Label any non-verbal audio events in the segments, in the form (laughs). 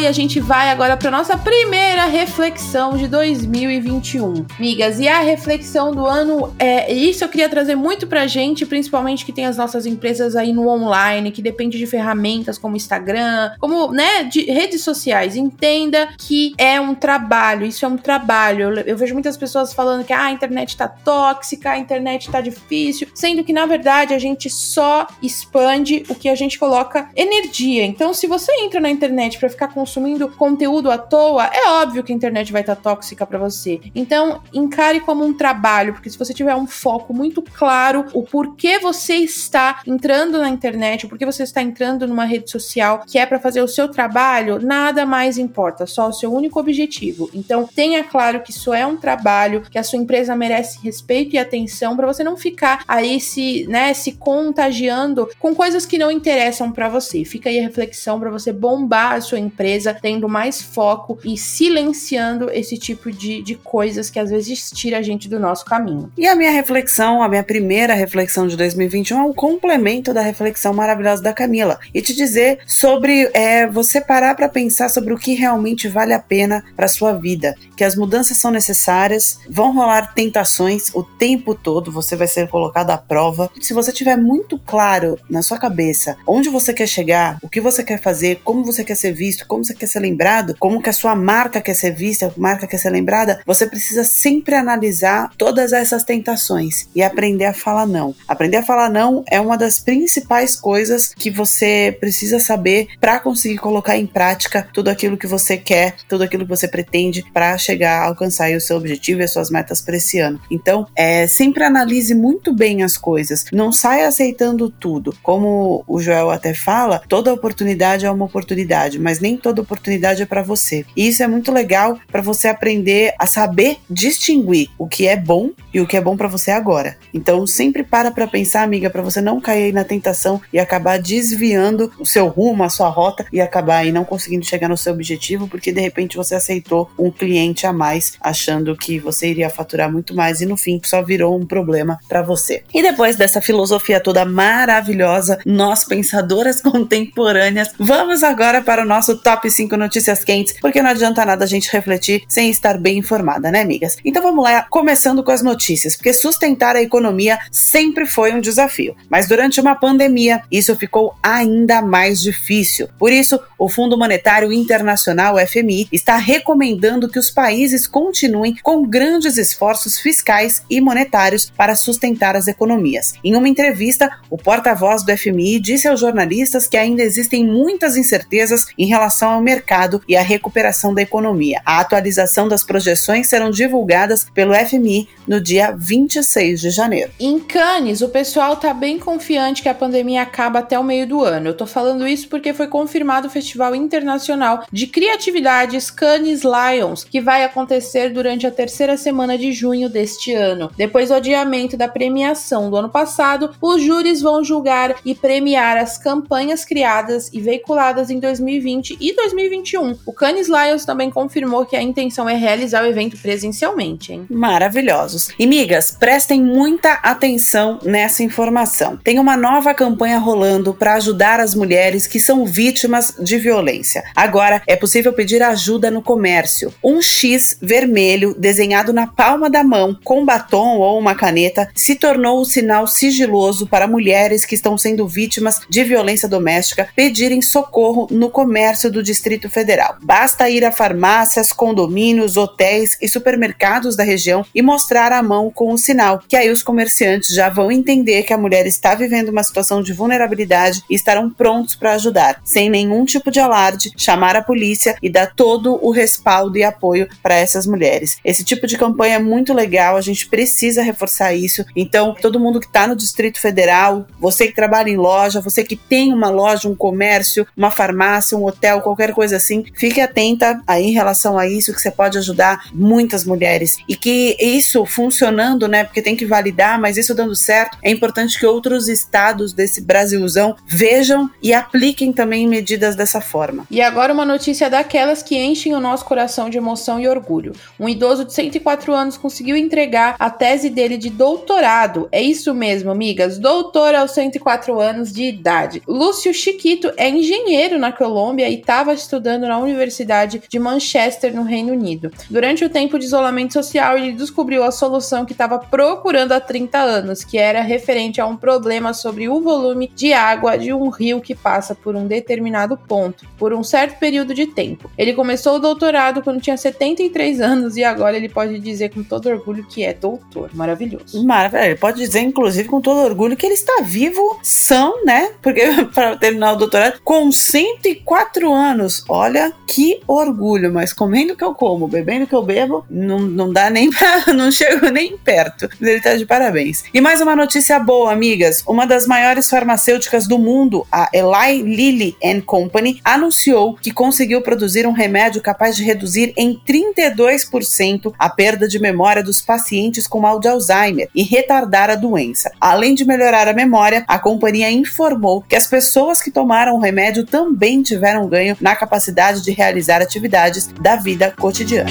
E a gente vai agora para nossa primeira reflexão de 2021. Migas, e a reflexão do ano é isso eu queria trazer muito pra gente, principalmente que tem as nossas empresas aí no online, que depende de ferramentas como Instagram, como, né, de redes sociais. Entenda que é um trabalho, isso é um trabalho. Eu, eu vejo muitas pessoas falando que ah, a internet tá tóxica, a internet tá difícil, sendo que na verdade a gente só expande o que a gente coloca energia. Então, se você entra na internet para ficar consumindo conteúdo à toa, é óbvio que a internet vai estar tá tóxica para você. Então, encare como um trabalho, porque se você tiver um foco muito claro, o porquê você está entrando na internet, o porquê você está entrando numa rede social que é para fazer o seu trabalho, nada mais importa, só o seu único objetivo. Então, tenha claro que isso é um trabalho, que a sua empresa merece respeito e atenção para você não ficar aí se, né, se contagiando com coisas que não interessam para você. Fica aí a reflexão para você bombar a sua empresa, tendo mais foco e silenciando esse tipo de, de coisas que às vezes tira a gente do nosso caminho. E a minha reflexão, a minha primeira reflexão de 2021 é um complemento da reflexão maravilhosa da Camila e te dizer sobre é, você parar para pensar sobre o que realmente vale a pena para sua vida, que as mudanças são necessárias, vão rolar tentações o tempo todo, você vai ser colocado à prova. Se você tiver muito claro na sua cabeça onde você quer chegar, o que você quer fazer, como você quer ser visto, como você quer ser lembrado, como que a sua marca quer ser vista, marca quer ser lembrada, você precisa sempre analisar todas essas tentações e aprender a falar não. Aprender a falar não é uma das principais coisas que você precisa saber para conseguir colocar em prática tudo aquilo que você quer, tudo aquilo que você pretende para chegar a alcançar o seu objetivo e as suas metas para esse ano. Então, é, sempre analise muito bem as coisas, não saia aceitando tudo. Como o Joel até fala, toda oportunidade é uma oportunidade, mas nem toda oportunidade é para você. E isso é muito legal para você aprender a saber distinguir o que é bom e o que é bom para você agora. Então, sempre para para pensar, amiga, para você não cair na tentação e acabar desviando o seu rumo, a sua rota e acabar aí não conseguindo chegar no seu objetivo, porque de repente você aceitou um cliente a mais, achando que você iria faturar muito mais e no fim só virou um problema para você. E depois dessa filosofia toda maravilhosa, nós pensadoras (laughs) contemporâneas, vamos agora para o nosso nosso top 5 notícias quentes, porque não adianta nada a gente refletir sem estar bem informada, né, amigas? Então vamos lá, começando com as notícias, porque sustentar a economia sempre foi um desafio, mas durante uma pandemia isso ficou ainda mais difícil. Por isso, o Fundo Monetário Internacional, FMI, está recomendando que os países continuem com grandes esforços fiscais e monetários para sustentar as economias. Em uma entrevista, o porta-voz do FMI disse aos jornalistas que ainda existem muitas incertezas em relação ao mercado e à recuperação da economia. A atualização das projeções serão divulgadas pelo FMI no dia 26 de janeiro. Em Cannes, o pessoal está bem confiante que a pandemia acaba até o meio do ano. Eu tô falando isso porque foi confirmado o Festival Internacional de Criatividades Cannes Lions, que vai acontecer durante a terceira semana de junho deste ano. Depois do adiamento da premiação do ano passado, os júris vão julgar e premiar as campanhas criadas e veiculadas em 2020 2020 e 2021. O Cannes Lions também confirmou que a intenção é realizar o evento presencialmente, hein? Maravilhosos. E migas, prestem muita atenção nessa informação. Tem uma nova campanha rolando para ajudar as mulheres que são vítimas de violência. Agora é possível pedir ajuda no comércio. Um X vermelho desenhado na palma da mão com batom ou uma caneta se tornou o sinal sigiloso para mulheres que estão sendo vítimas de violência doméstica pedirem socorro no comércio do Distrito Federal. Basta ir a farmácias, condomínios, hotéis e supermercados da região e mostrar a mão com o sinal, que aí os comerciantes já vão entender que a mulher está vivendo uma situação de vulnerabilidade e estarão prontos para ajudar, sem nenhum tipo de alarde, chamar a polícia e dar todo o respaldo e apoio para essas mulheres. Esse tipo de campanha é muito legal, a gente precisa reforçar isso. Então, todo mundo que está no Distrito Federal, você que trabalha em loja, você que tem uma loja, um comércio, uma farmácia, um hotel, qualquer coisa assim, fique atenta aí em relação a isso, que você pode ajudar muitas mulheres. E que isso funcionando, né? Porque tem que validar, mas isso dando certo, é importante que outros estados desse Brasilzão vejam e apliquem também medidas dessa forma. E agora uma notícia daquelas que enchem o nosso coração de emoção e orgulho. Um idoso de 104 anos conseguiu entregar a tese dele de doutorado. É isso mesmo, amigas, doutor aos 104 anos de idade. Lúcio Chiquito é engenheiro na Colômbia e estava estudando na Universidade de Manchester, no Reino Unido. Durante o tempo de isolamento social, ele descobriu a solução que estava procurando há 30 anos, que era referente a um problema sobre o volume de água de um rio que passa por um determinado ponto, por um certo período de tempo. Ele começou o doutorado quando tinha 73 anos e agora ele pode dizer com todo orgulho que é doutor. Maravilhoso. Maravilha. Ele pode dizer, inclusive, com todo orgulho que ele está vivo, são, né? Porque (laughs) para terminar o doutorado com 104 anos. Olha que orgulho, mas comendo que eu como, bebendo que eu bebo, não, não dá nem (laughs) pra. não chego nem perto. Ele tá de parabéns. E mais uma notícia boa, amigas. Uma das maiores farmacêuticas do mundo, a Eli Lilly Company, anunciou que conseguiu produzir um remédio capaz de reduzir em 32% a perda de memória dos pacientes com mal de Alzheimer e retardar a doença. Além de melhorar a memória, a companhia informou que as pessoas que tomaram o remédio também tiveram ganho na capacidade de realizar atividades da vida cotidiana.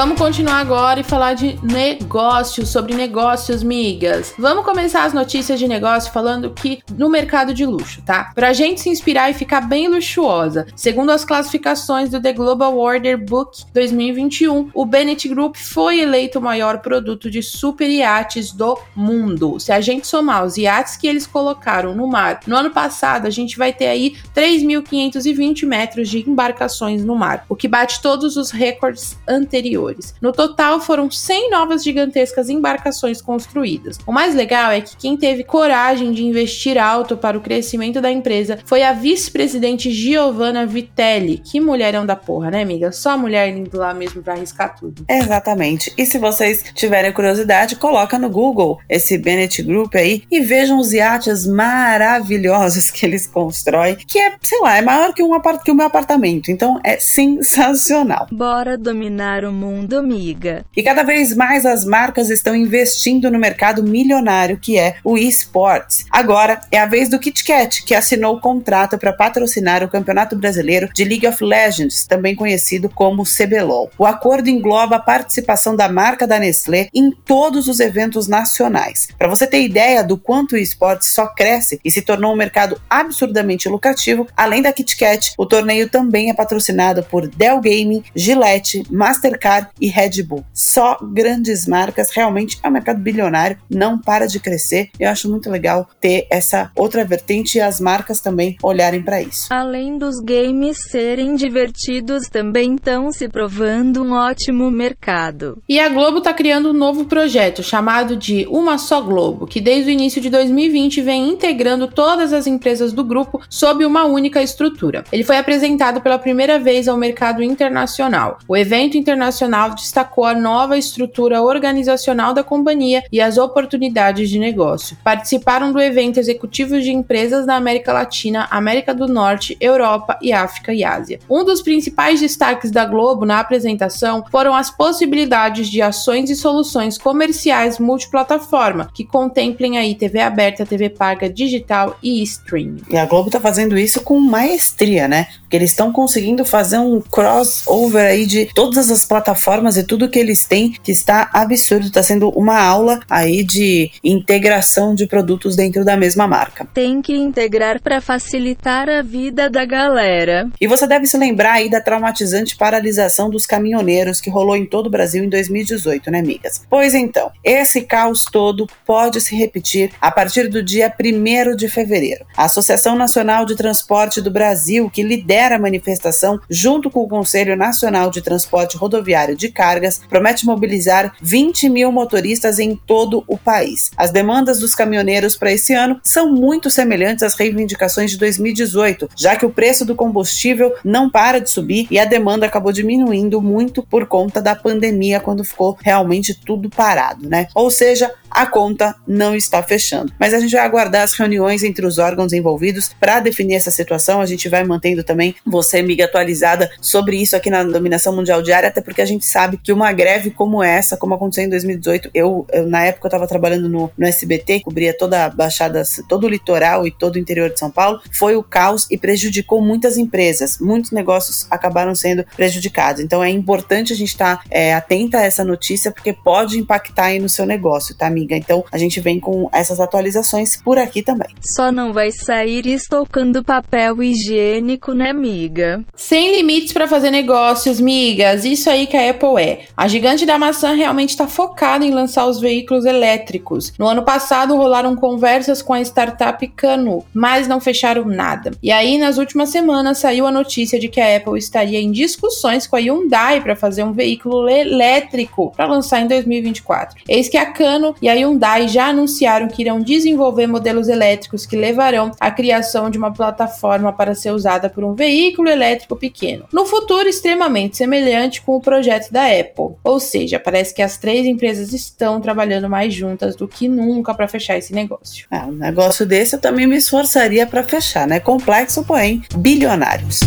Vamos continuar agora e falar de negócios, sobre negócios, migas. Vamos começar as notícias de negócio falando que no mercado de luxo, tá? Pra gente se inspirar e ficar bem luxuosa. Segundo as classificações do The Global Order Book 2021, o Bennett Group foi eleito o maior produto de super iates do mundo. Se a gente somar os iates que eles colocaram no mar no ano passado, a gente vai ter aí 3.520 metros de embarcações no mar, o que bate todos os recordes anteriores anteriores. No total, foram 100 novas gigantescas embarcações construídas. O mais legal é que quem teve coragem de investir alto para o crescimento da empresa foi a vice-presidente Giovanna Vitelli. Que mulherão da porra, né, amiga? Só mulher indo lá mesmo para arriscar tudo. Exatamente. E se vocês tiverem curiosidade, coloca no Google esse Bennett Group aí e vejam os iates maravilhosos que eles constroem, que é, sei lá, é maior que um, apart que o meu apartamento. Então é sensacional. Bora dominar o mundo mundo, amiga. E cada vez mais as marcas estão investindo no mercado milionário que é o esportes. Agora é a vez do KitKat, que assinou o contrato para patrocinar o Campeonato Brasileiro de League of Legends, também conhecido como CBLOL. O acordo engloba a participação da marca da Nestlé em todos os eventos nacionais. Para você ter ideia do quanto o esporte só cresce e se tornou um mercado absurdamente lucrativo, além da KitKat, o torneio também é patrocinado por Dell Gaming, Gillette, Mastercard e Red Bull. Só grandes marcas, realmente é um mercado bilionário, não para de crescer. Eu acho muito legal ter essa outra vertente e as marcas também olharem para isso. Além dos games serem divertidos, também estão se provando um ótimo mercado. E a Globo está criando um novo projeto chamado de Uma Só Globo, que desde o início de 2020 vem integrando todas as empresas do grupo sob uma única estrutura. Ele foi apresentado pela primeira vez ao mercado internacional. O evento internacional Internacional destacou a nova estrutura organizacional da companhia e as oportunidades de negócio. Participaram do evento executivos de empresas da América Latina, América do Norte, Europa e África e Ásia. Um dos principais destaques da Globo na apresentação foram as possibilidades de ações e soluções comerciais multiplataforma, que contemplem aí TV aberta, TV paga, digital e streaming. E a Globo está fazendo isso com maestria, né? Porque eles estão conseguindo fazer um crossover aí de todas as plataformas plataformas e tudo que eles têm que está absurdo, está sendo uma aula aí de integração de produtos dentro da mesma marca. Tem que integrar para facilitar a vida da galera. E você deve se lembrar aí da traumatizante paralisação dos caminhoneiros que rolou em todo o Brasil em 2018, né, amigas? Pois então, esse caos todo pode se repetir a partir do dia 1 de fevereiro. A Associação Nacional de Transporte do Brasil, que lidera a manifestação, junto com o Conselho Nacional de Transporte Rodoviário de Cargas, promete mobilizar 20 mil motoristas em todo o país. As demandas dos caminhoneiros para esse ano são muito semelhantes às reivindicações de 2018, já que o preço do combustível não para de subir e a demanda acabou diminuindo muito por conta da pandemia, quando ficou realmente tudo parado, né? Ou seja, a conta não está fechando. Mas a gente vai aguardar as reuniões entre os órgãos envolvidos para definir essa situação. A gente vai mantendo também você, amiga, atualizada sobre isso aqui na Dominação Mundial Diária, até porque a gente sabe que uma greve como essa, como aconteceu em 2018, eu, eu na época eu estava trabalhando no, no SBT, cobria toda a Baixada, todo o litoral e todo o interior de São Paulo, foi o caos e prejudicou muitas empresas. Muitos negócios acabaram sendo prejudicados. Então é importante a gente estar tá, é, atenta a essa notícia, porque pode impactar aí no seu negócio, tá, amiga? Então a gente vem com essas atualizações por aqui também. Só não vai sair estocando papel higiênico, né, amiga? Sem limites para fazer negócios, migas. Isso aí que a Apple é. A gigante da maçã realmente está focada em lançar os veículos elétricos. No ano passado rolaram conversas com a startup Cano, mas não fecharam nada. E aí nas últimas semanas saiu a notícia de que a Apple estaria em discussões com a Hyundai para fazer um veículo elétrico para lançar em 2024. Eis que a Cano e a Hyundai já anunciaram que irão desenvolver modelos elétricos que levarão à criação de uma plataforma para ser usada por um veículo elétrico pequeno. No futuro, extremamente semelhante com o projeto da Apple. Ou seja, parece que as três empresas estão trabalhando mais juntas do que nunca para fechar esse negócio. É, um negócio desse eu também me esforçaria para fechar, né? Complexo, porém bilionários.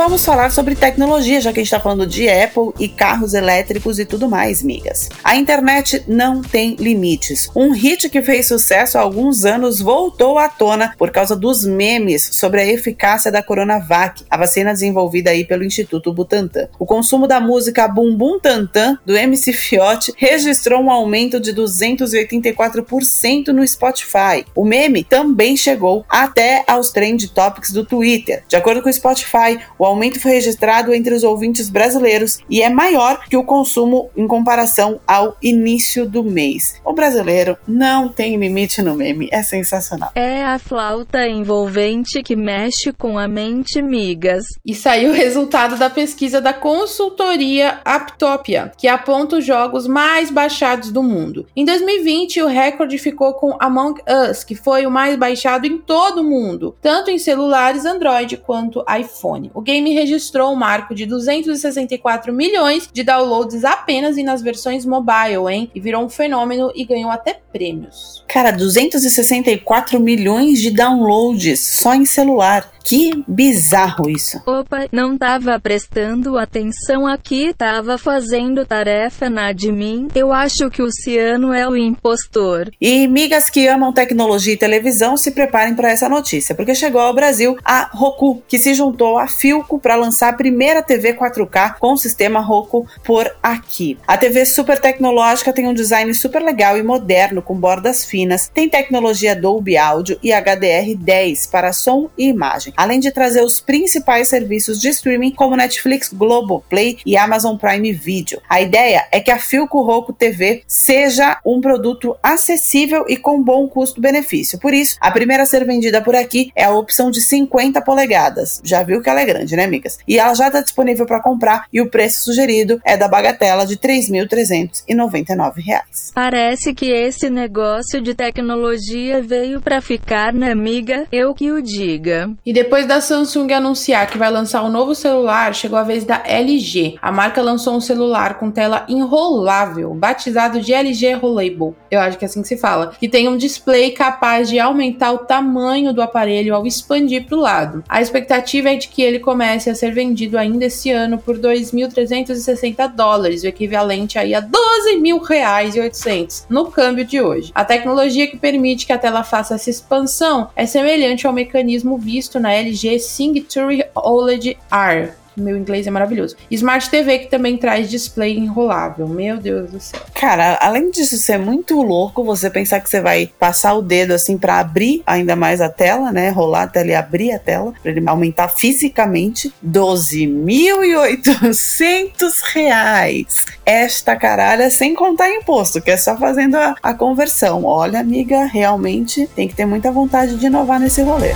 Vamos falar sobre tecnologia, já que a gente está falando de Apple e carros elétricos e tudo mais, migas. A internet não tem limites. Um hit que fez sucesso há alguns anos voltou à tona por causa dos memes sobre a eficácia da Coronavac, a vacina desenvolvida aí pelo Instituto Butantan. O consumo da música Bum Bum Tantan do MC Fiote registrou um aumento de 284% no Spotify. O meme também chegou até aos trend topics do Twitter. De acordo com o Spotify, o aumento foi registrado entre os ouvintes brasileiros e é maior que o consumo em comparação ao início do mês. O brasileiro não tem limite no meme, é sensacional. É a flauta envolvente que mexe com a mente, migas. E saiu o resultado da pesquisa da consultoria Aptopia, que aponta os jogos mais baixados do mundo. Em 2020, o recorde ficou com Among Us, que foi o mais baixado em todo o mundo, tanto em celulares Android quanto iPhone. O game registrou um marco de 264 milhões de downloads apenas e nas versões mobile, hein? E virou um fenômeno e ganhou até prêmios. Cara, 264 milhões de downloads só em celular. Que bizarro isso. Opa, não tava prestando atenção aqui, tava fazendo tarefa na admin. Eu acho que o Ciano é o impostor. E migas que amam tecnologia e televisão, se preparem para essa notícia, porque chegou ao Brasil a Roku, que se juntou a Para lançar a primeira TV 4K com sistema Roku por aqui. A TV super tecnológica tem um design super legal e moderno com bordas finas, tem tecnologia Dolby Audio e HDR10 para som e imagem além de trazer os principais serviços de streaming como Netflix, Globoplay e Amazon Prime Video. A ideia é que a Filco Roku TV seja um produto acessível e com bom custo-benefício. Por isso, a primeira a ser vendida por aqui é a opção de 50 polegadas. Já viu que ela é grande, né, amigas? E ela já está disponível para comprar e o preço sugerido é da bagatela de R$ 3.399. Parece que esse negócio de tecnologia veio para ficar, né, amiga? Eu que o diga. E depois da Samsung anunciar que vai lançar um novo celular, chegou a vez da LG. A marca lançou um celular com tela enrolável, batizado de LG Rollable. Eu acho que é assim que se fala. Que tem um display capaz de aumentar o tamanho do aparelho ao expandir para o lado. A expectativa é de que ele comece a ser vendido ainda esse ano por 2.360 dólares, o equivalente aí a 12 mil reais e 800 no câmbio de hoje. A tecnologia que permite que a tela faça essa expansão é semelhante ao mecanismo visto na LG Signature OLED R, meu inglês é maravilhoso. Smart TV que também traz display enrolável. Meu Deus do céu. Cara, além disso ser muito louco, você pensar que você vai passar o dedo assim para abrir ainda mais a tela, né? Rolar a tela e abrir a tela, para ele aumentar fisicamente 12.800 reais. Esta caralha sem contar imposto, que é só fazendo a, a conversão. Olha, amiga, realmente tem que ter muita vontade de inovar nesse rolê.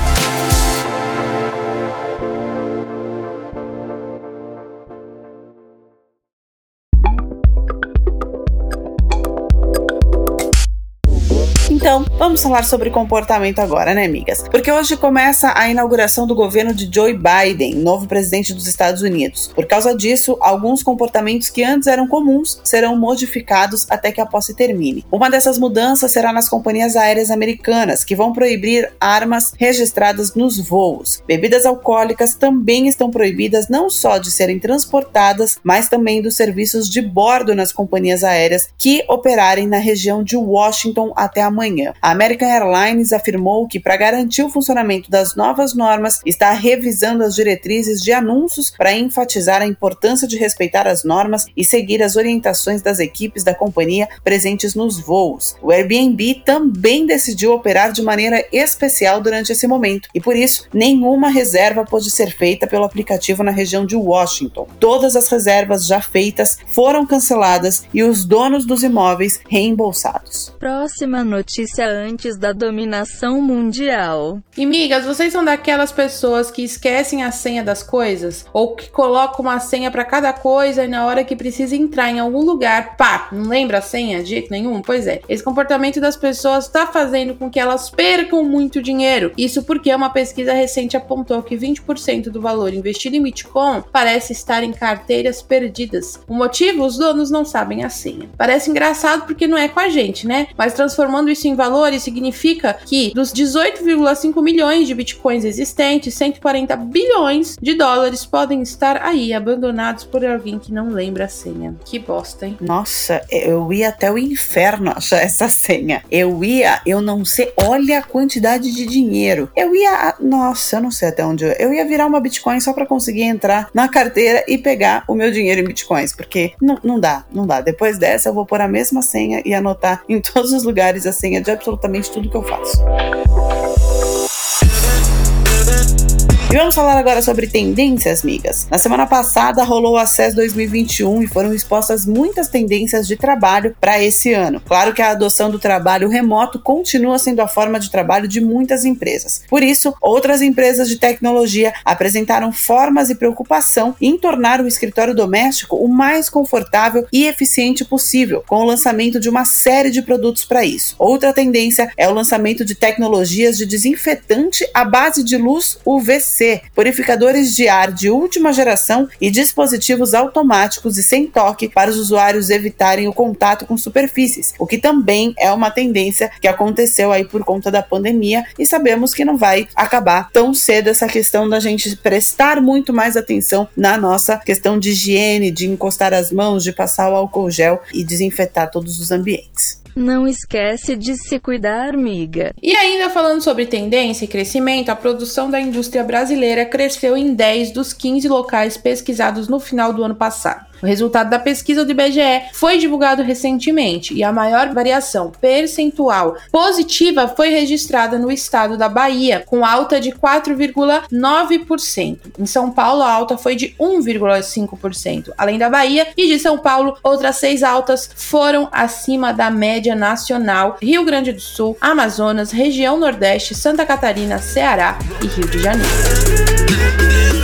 Vamos falar sobre comportamento agora, né, amigas? Porque hoje começa a inauguração do governo de Joe Biden, novo presidente dos Estados Unidos. Por causa disso, alguns comportamentos que antes eram comuns serão modificados até que a posse termine. Uma dessas mudanças será nas companhias aéreas americanas, que vão proibir armas registradas nos voos. Bebidas alcoólicas também estão proibidas não só de serem transportadas, mas também dos serviços de bordo nas companhias aéreas que operarem na região de Washington até amanhã manhã. A American Airlines afirmou que, para garantir o funcionamento das novas normas, está revisando as diretrizes de anúncios para enfatizar a importância de respeitar as normas e seguir as orientações das equipes da companhia presentes nos voos. O Airbnb também decidiu operar de maneira especial durante esse momento e, por isso, nenhuma reserva pode ser feita pelo aplicativo na região de Washington. Todas as reservas já feitas foram canceladas e os donos dos imóveis reembolsados. Próxima notícia antes da dominação mundial. E migas, vocês são daquelas pessoas que esquecem a senha das coisas? Ou que colocam uma senha para cada coisa e na hora que precisa entrar em algum lugar, pá, não lembra a senha de jeito nenhum? Pois é, esse comportamento das pessoas está fazendo com que elas percam muito dinheiro. Isso porque uma pesquisa recente apontou que 20% do valor investido em Bitcoin parece estar em carteiras perdidas. O motivo? Os donos não sabem a senha. Parece engraçado porque não é com a gente, né? Mas transformando isso em em valores significa que dos 18,5 milhões de bitcoins existentes, 140 bilhões de dólares podem estar aí abandonados por alguém que não lembra a senha. Que bosta, hein? Nossa, eu ia até o inferno achar essa senha. Eu ia, eu não sei, olha a quantidade de dinheiro. Eu ia, nossa, eu não sei até onde eu, eu ia virar uma Bitcoin só para conseguir entrar na carteira e pegar o meu dinheiro em Bitcoins, porque não, não dá, não dá. Depois dessa eu vou pôr a mesma senha e anotar em todos os lugares a senha de absolutamente tudo que eu faço. E vamos falar agora sobre tendências, migas. Na semana passada rolou o Acesso 2021 e foram expostas muitas tendências de trabalho para esse ano. Claro que a adoção do trabalho remoto continua sendo a forma de trabalho de muitas empresas. Por isso, outras empresas de tecnologia apresentaram formas e preocupação em tornar o escritório doméstico o mais confortável e eficiente possível, com o lançamento de uma série de produtos para isso. Outra tendência é o lançamento de tecnologias de desinfetante à base de luz UVC purificadores de ar de última geração e dispositivos automáticos e sem toque para os usuários evitarem o contato com superfícies, o que também é uma tendência que aconteceu aí por conta da pandemia e sabemos que não vai acabar tão cedo essa questão da gente prestar muito mais atenção na nossa questão de higiene, de encostar as mãos, de passar o álcool gel e desinfetar todos os ambientes. Não esquece de se cuidar, miga. E ainda falando sobre tendência e crescimento, a produção da indústria brasileira cresceu em 10 dos 15 locais pesquisados no final do ano passado. O resultado da pesquisa do IBGE foi divulgado recentemente e a maior variação percentual positiva foi registrada no estado da Bahia, com alta de 4,9%. Em São Paulo, a alta foi de 1,5%. Além da Bahia e de São Paulo, outras seis altas foram acima da média nacional: Rio Grande do Sul, Amazonas, região Nordeste, Santa Catarina, Ceará e Rio de Janeiro.